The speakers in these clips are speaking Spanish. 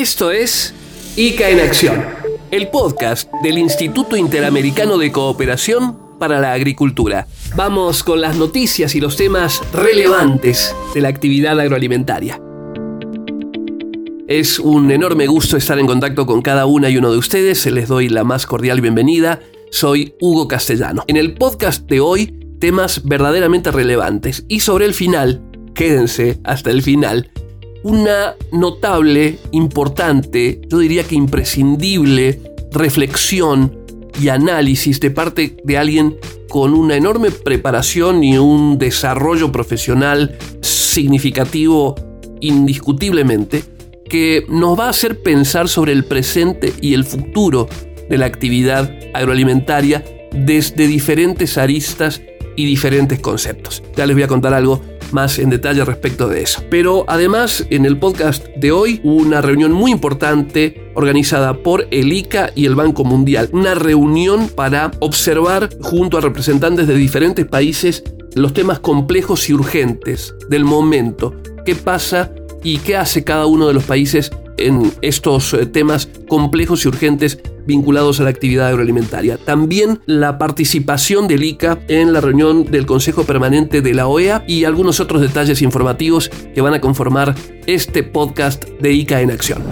Esto es ICA en Acción, el podcast del Instituto Interamericano de Cooperación para la Agricultura. Vamos con las noticias y los temas relevantes de la actividad agroalimentaria. Es un enorme gusto estar en contacto con cada una y uno de ustedes. Les doy la más cordial bienvenida. Soy Hugo Castellano. En el podcast de hoy, temas verdaderamente relevantes. Y sobre el final, quédense hasta el final, una notable, importante, yo diría que imprescindible reflexión y análisis de parte de alguien con una enorme preparación y un desarrollo profesional significativo indiscutiblemente, que nos va a hacer pensar sobre el presente y el futuro de la actividad agroalimentaria desde diferentes aristas y diferentes conceptos. Ya les voy a contar algo más en detalle respecto de eso. Pero además, en el podcast de hoy, una reunión muy importante organizada por el ICA y el Banco Mundial. Una reunión para observar junto a representantes de diferentes países los temas complejos y urgentes del momento. ¿Qué pasa y qué hace cada uno de los países en estos eh, temas complejos y urgentes vinculados a la actividad agroalimentaria. También la participación del ICA en la reunión del Consejo Permanente de la OEA y algunos otros detalles informativos que van a conformar este podcast de ICA en acción.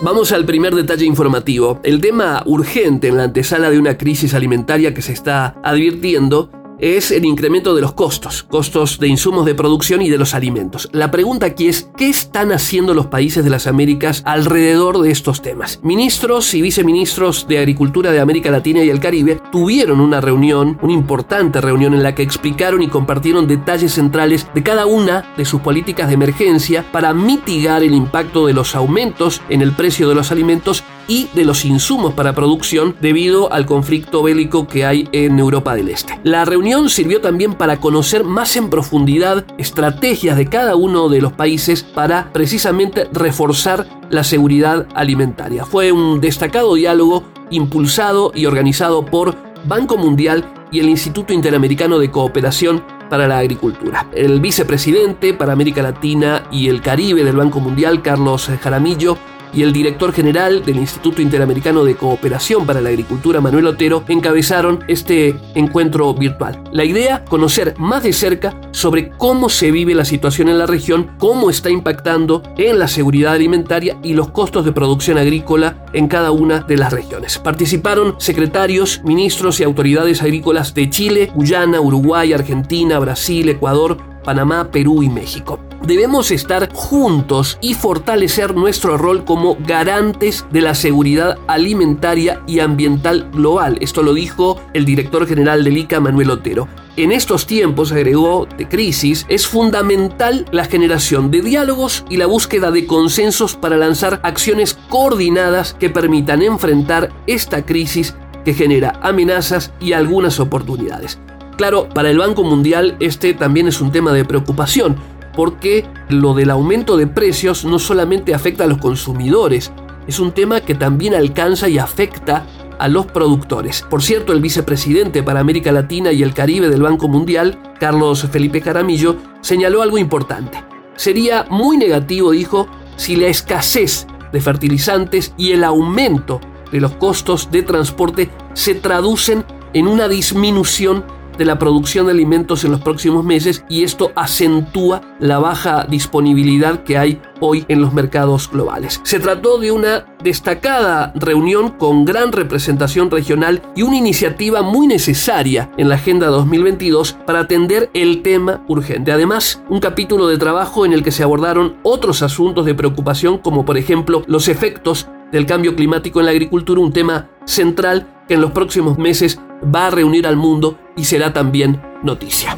Vamos al primer detalle informativo. El tema urgente en la antesala de una crisis alimentaria que se está advirtiendo es el incremento de los costos, costos de insumos de producción y de los alimentos. La pregunta aquí es, ¿qué están haciendo los países de las Américas alrededor de estos temas? Ministros y viceministros de Agricultura de América Latina y el Caribe tuvieron una reunión, una importante reunión en la que explicaron y compartieron detalles centrales de cada una de sus políticas de emergencia para mitigar el impacto de los aumentos en el precio de los alimentos y de los insumos para producción debido al conflicto bélico que hay en Europa del Este. La reunión sirvió también para conocer más en profundidad estrategias de cada uno de los países para precisamente reforzar la seguridad alimentaria. Fue un destacado diálogo impulsado y organizado por Banco Mundial y el Instituto Interamericano de Cooperación para la Agricultura. El vicepresidente para América Latina y el Caribe del Banco Mundial, Carlos Jaramillo, y el director general del Instituto Interamericano de Cooperación para la Agricultura, Manuel Otero, encabezaron este encuentro virtual. La idea, conocer más de cerca sobre cómo se vive la situación en la región, cómo está impactando en la seguridad alimentaria y los costos de producción agrícola en cada una de las regiones. Participaron secretarios, ministros y autoridades agrícolas de Chile, Guyana, Uruguay, Argentina, Brasil, Ecuador, Panamá, Perú y México. Debemos estar juntos y fortalecer nuestro rol como garantes de la seguridad alimentaria y ambiental global. Esto lo dijo el director general del ICA, Manuel Otero. En estos tiempos, agregó, de crisis, es fundamental la generación de diálogos y la búsqueda de consensos para lanzar acciones coordinadas que permitan enfrentar esta crisis que genera amenazas y algunas oportunidades. Claro, para el Banco Mundial este también es un tema de preocupación, porque lo del aumento de precios no solamente afecta a los consumidores, es un tema que también alcanza y afecta a los productores. Por cierto, el vicepresidente para América Latina y el Caribe del Banco Mundial, Carlos Felipe Caramillo, señaló algo importante. Sería muy negativo, dijo, si la escasez de fertilizantes y el aumento de los costos de transporte se traducen en una disminución de la producción de alimentos en los próximos meses y esto acentúa la baja disponibilidad que hay hoy en los mercados globales. Se trató de una destacada reunión con gran representación regional y una iniciativa muy necesaria en la Agenda 2022 para atender el tema urgente. Además, un capítulo de trabajo en el que se abordaron otros asuntos de preocupación como por ejemplo los efectos del cambio climático en la agricultura, un tema central que en los próximos meses va a reunir al mundo y será también noticia.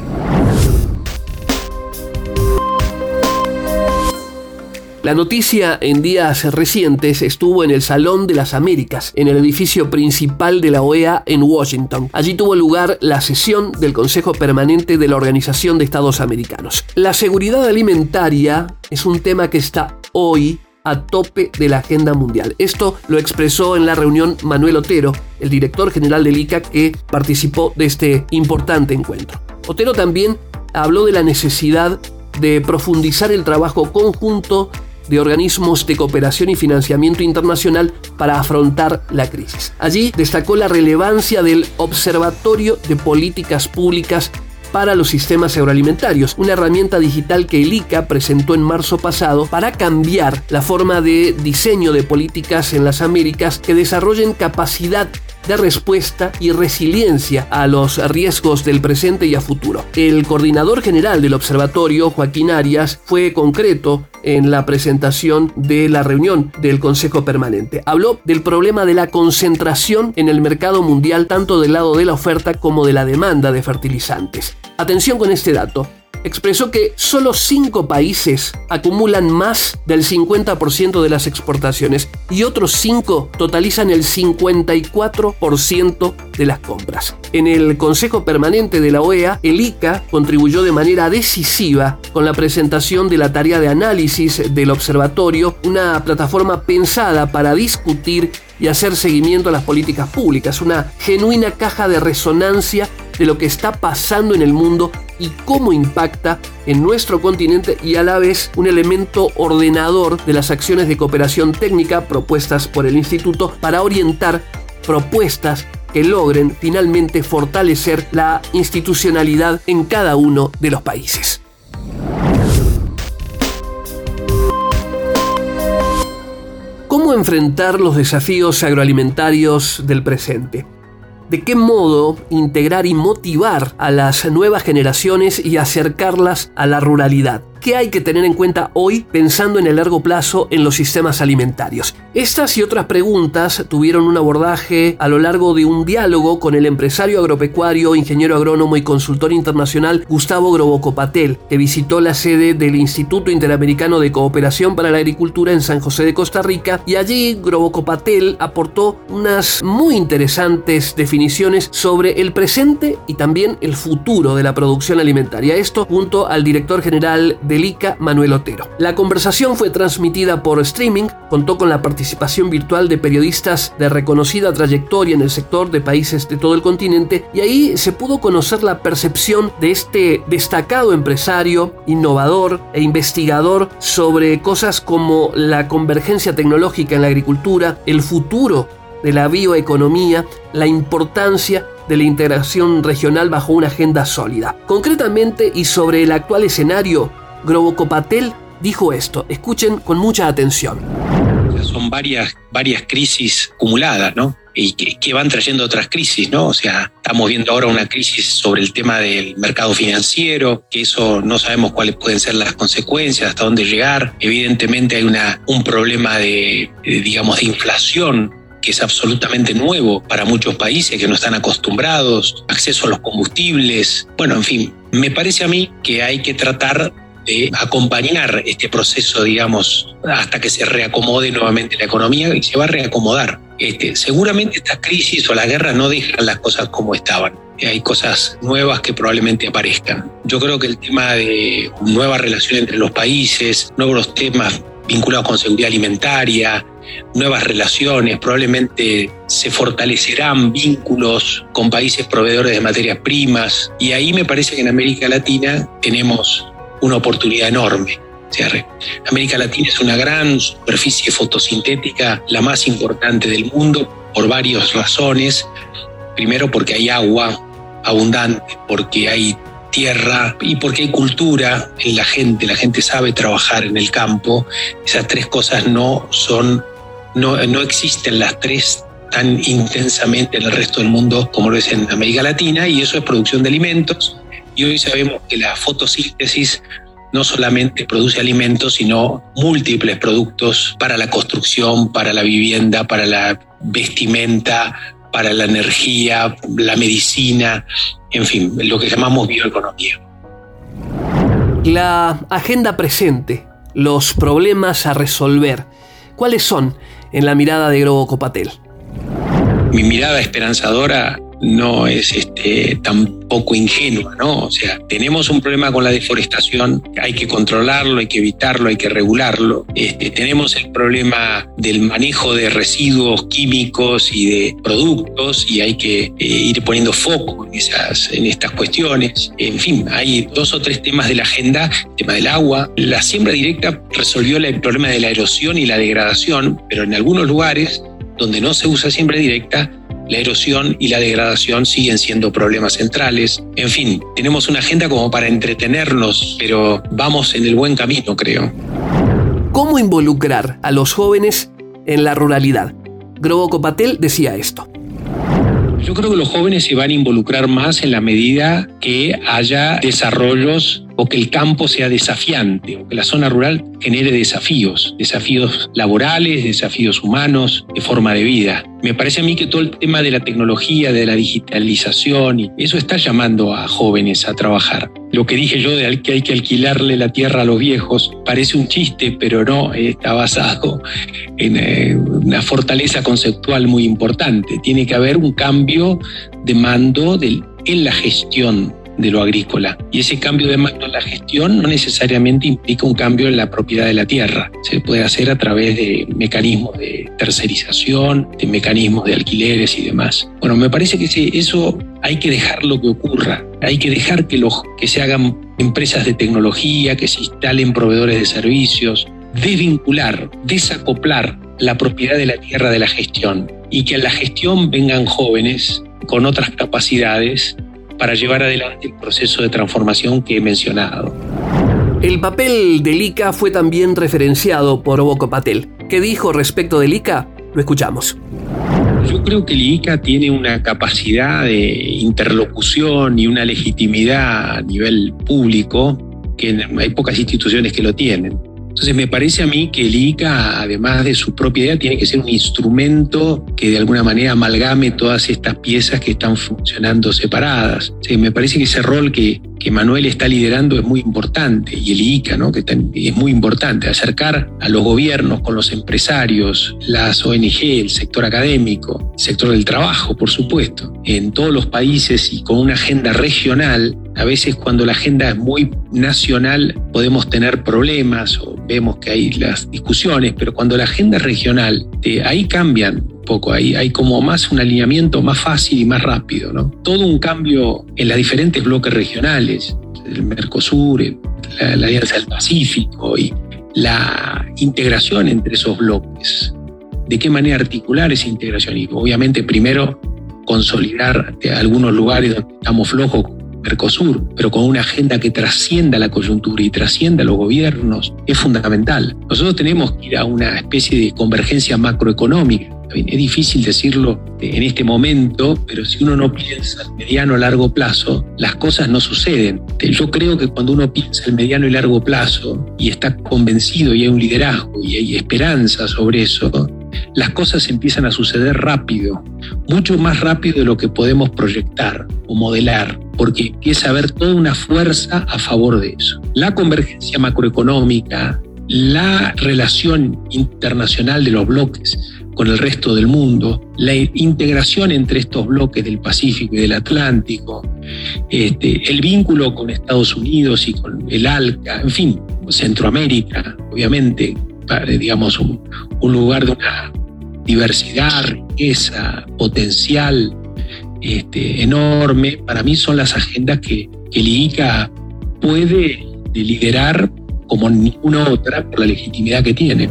La noticia en días recientes estuvo en el Salón de las Américas, en el edificio principal de la OEA en Washington. Allí tuvo lugar la sesión del Consejo Permanente de la Organización de Estados Americanos. La seguridad alimentaria es un tema que está hoy a tope de la agenda mundial. Esto lo expresó en la reunión Manuel Otero, el director general del ICA que participó de este importante encuentro. Otero también habló de la necesidad de profundizar el trabajo conjunto de organismos de cooperación y financiamiento internacional para afrontar la crisis. Allí destacó la relevancia del Observatorio de Políticas Públicas para los sistemas agroalimentarios, una herramienta digital que el ICA presentó en marzo pasado para cambiar la forma de diseño de políticas en las Américas que desarrollen capacidad de respuesta y resiliencia a los riesgos del presente y a futuro. El coordinador general del observatorio, Joaquín Arias, fue concreto en la presentación de la reunión del Consejo Permanente. Habló del problema de la concentración en el mercado mundial tanto del lado de la oferta como de la demanda de fertilizantes. Atención con este dato expresó que solo cinco países acumulan más del 50% de las exportaciones y otros cinco totalizan el 54% de las compras. En el Consejo Permanente de la OEA, el ICA contribuyó de manera decisiva con la presentación de la tarea de análisis del observatorio, una plataforma pensada para discutir y hacer seguimiento a las políticas públicas, una genuina caja de resonancia de lo que está pasando en el mundo y cómo impacta en nuestro continente y a la vez un elemento ordenador de las acciones de cooperación técnica propuestas por el instituto para orientar propuestas que logren finalmente fortalecer la institucionalidad en cada uno de los países. ¿Cómo enfrentar los desafíos agroalimentarios del presente? De qué modo integrar y motivar a las nuevas generaciones y acercarlas a la ruralidad. ¿Qué hay que tener en cuenta hoy pensando en el largo plazo en los sistemas alimentarios? Estas y otras preguntas tuvieron un abordaje a lo largo de un diálogo con el empresario agropecuario, ingeniero agrónomo y consultor internacional Gustavo Grobocopatel, que visitó la sede del Instituto Interamericano de Cooperación para la Agricultura en San José de Costa Rica y allí Grobocopatel aportó unas muy interesantes definiciones sobre el presente y también el futuro de la producción alimentaria. Esto junto al director general de del ICA Manuel Otero. La conversación fue transmitida por streaming, contó con la participación virtual de periodistas de reconocida trayectoria en el sector de países de todo el continente y ahí se pudo conocer la percepción de este destacado empresario, innovador e investigador sobre cosas como la convergencia tecnológica en la agricultura, el futuro de la bioeconomía, la importancia de la integración regional bajo una agenda sólida. Concretamente y sobre el actual escenario Grobocopatel dijo esto. Escuchen con mucha atención. Son varias, varias crisis acumuladas, ¿no? y que, van trayendo otras crisis, ¿no? O sea, estamos viendo ahora una crisis sobre el tema del mercado financiero, que eso no sabemos cuáles pueden ser las consecuencias, hasta dónde llegar. Evidentemente hay una, un problema de, digamos, de inflación que es absolutamente nuevo para muchos países que no están acostumbrados, acceso a los combustibles, bueno, en fin, me parece a mí que hay que tratar de acompañar este proceso, digamos, hasta que se reacomode nuevamente la economía y se va a reacomodar. Este, seguramente estas crisis o las guerras no dejan las cosas como estaban. Hay cosas nuevas que probablemente aparezcan. Yo creo que el tema de nueva relación entre los países, nuevos temas vinculados con seguridad alimentaria, nuevas relaciones, probablemente se fortalecerán vínculos con países proveedores de materias primas y ahí me parece que en América Latina tenemos una oportunidad enorme. América Latina es una gran superficie fotosintética, la más importante del mundo, por varias razones. Primero porque hay agua abundante, porque hay tierra y porque hay cultura en la gente, la gente sabe trabajar en el campo. Esas tres cosas no son, no, no existen las tres tan intensamente en el resto del mundo como lo es en América Latina y eso es producción de alimentos. Y hoy sabemos que la fotosíntesis no solamente produce alimentos, sino múltiples productos para la construcción, para la vivienda, para la vestimenta, para la energía, la medicina, en fin, lo que llamamos bioeconomía. La agenda presente, los problemas a resolver, ¿cuáles son en la mirada de Grobo Copatel? Mi mirada esperanzadora no es este, tampoco ingenua, ¿no? O sea, tenemos un problema con la deforestación, hay que controlarlo, hay que evitarlo, hay que regularlo. Este, tenemos el problema del manejo de residuos químicos y de productos y hay que eh, ir poniendo foco en, esas, en estas cuestiones. En fin, hay dos o tres temas de la agenda, el tema del agua. La siembra directa resolvió el problema de la erosión y la degradación, pero en algunos lugares donde no se usa siembra directa, la erosión y la degradación siguen siendo problemas centrales. En fin, tenemos una agenda como para entretenernos, pero vamos en el buen camino, creo. ¿Cómo involucrar a los jóvenes en la ruralidad? Grobo Copatel decía esto. Yo creo que los jóvenes se van a involucrar más en la medida que haya desarrollos o que el campo sea desafiante, o que la zona rural genere desafíos, desafíos laborales, desafíos humanos, de forma de vida. Me parece a mí que todo el tema de la tecnología, de la digitalización, y eso está llamando a jóvenes a trabajar. Lo que dije yo de que hay que alquilarle la tierra a los viejos parece un chiste, pero no, está basado en eh, una fortaleza conceptual muy importante. Tiene que haber un cambio de mando en la gestión de lo agrícola. Y ese cambio de mando en la gestión no necesariamente implica un cambio en la propiedad de la tierra. Se puede hacer a través de mecanismos de tercerización, de mecanismos de alquileres y demás. Bueno, me parece que eso hay que dejarlo que ocurra. Hay que dejar que, los, que se hagan empresas de tecnología, que se instalen proveedores de servicios, desvincular, desacoplar la propiedad de la tierra de la gestión y que a la gestión vengan jóvenes con otras capacidades para llevar adelante el proceso de transformación que he mencionado. El papel del ICA fue también referenciado por Boco Patel. ¿Qué dijo respecto del ICA? Lo escuchamos. Yo creo que el ICA tiene una capacidad de interlocución y una legitimidad a nivel público que hay pocas instituciones que lo tienen. Entonces me parece a mí que el ICA, además de su propiedad, tiene que ser un instrumento que de alguna manera amalgame todas estas piezas que están funcionando separadas. me parece que ese rol que, que Manuel está liderando es muy importante y el ICA, ¿no? que es muy importante, acercar a los gobiernos con los empresarios, las ONG, el sector académico, el sector del trabajo, por supuesto, en todos los países y con una agenda regional a veces cuando la agenda es muy nacional podemos tener problemas o vemos que hay las discusiones, pero cuando la agenda es regional, eh, ahí cambian poco, ahí hay como más un alineamiento más fácil y más rápido, ¿no? Todo un cambio en los diferentes bloques regionales, el Mercosur, la, la Alianza del Pacífico y la integración entre esos bloques. ¿De qué manera articular esa integración? Y obviamente primero consolidar algunos lugares donde estamos flojos Mercosur, pero con una agenda que trascienda la coyuntura y trascienda los gobiernos, es fundamental. Nosotros tenemos que ir a una especie de convergencia macroeconómica. Es difícil decirlo en este momento, pero si uno no piensa a mediano o largo plazo, las cosas no suceden. Yo creo que cuando uno piensa el mediano y largo plazo y está convencido y hay un liderazgo y hay esperanza sobre eso, las cosas empiezan a suceder rápido, mucho más rápido de lo que podemos proyectar o modelar, porque empieza a haber toda una fuerza a favor de eso. La convergencia macroeconómica, la relación internacional de los bloques con el resto del mundo, la integración entre estos bloques del Pacífico y del Atlántico, este, el vínculo con Estados Unidos y con el ALCA, en fin, Centroamérica, obviamente, digamos, un, lugar de una diversidad, riqueza, potencial este, enorme, para mí son las agendas que, que el IICA puede liderar como ninguna otra por la legitimidad que tiene.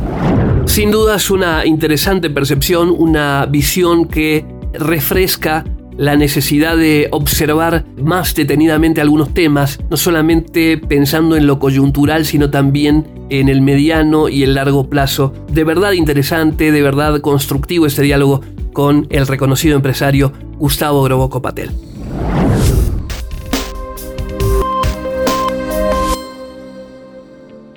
Sin duda es una interesante percepción, una visión que refresca la necesidad de observar más detenidamente algunos temas, no solamente pensando en lo coyuntural, sino también en el mediano y el largo plazo. De verdad interesante, de verdad constructivo este diálogo con el reconocido empresario Gustavo Groboco Patel.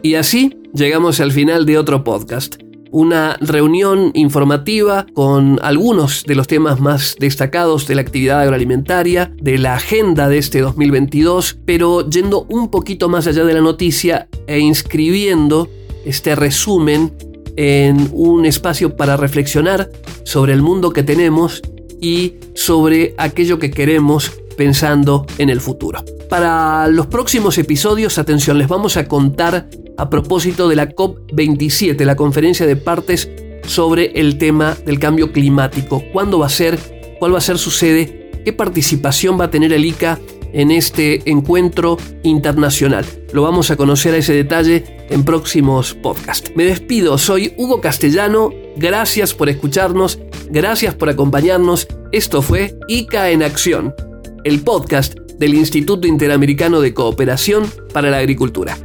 Y así llegamos al final de otro podcast una reunión informativa con algunos de los temas más destacados de la actividad agroalimentaria, de la agenda de este 2022, pero yendo un poquito más allá de la noticia e inscribiendo este resumen en un espacio para reflexionar sobre el mundo que tenemos y sobre aquello que queremos pensando en el futuro. Para los próximos episodios, atención, les vamos a contar a propósito de la COP27, la conferencia de partes sobre el tema del cambio climático. ¿Cuándo va a ser? ¿Cuál va a ser su sede? ¿Qué participación va a tener el ICA en este encuentro internacional? Lo vamos a conocer a ese detalle en próximos podcasts. Me despido, soy Hugo Castellano, gracias por escucharnos, gracias por acompañarnos. Esto fue ICA en Acción, el podcast del Instituto Interamericano de Cooperación para la Agricultura.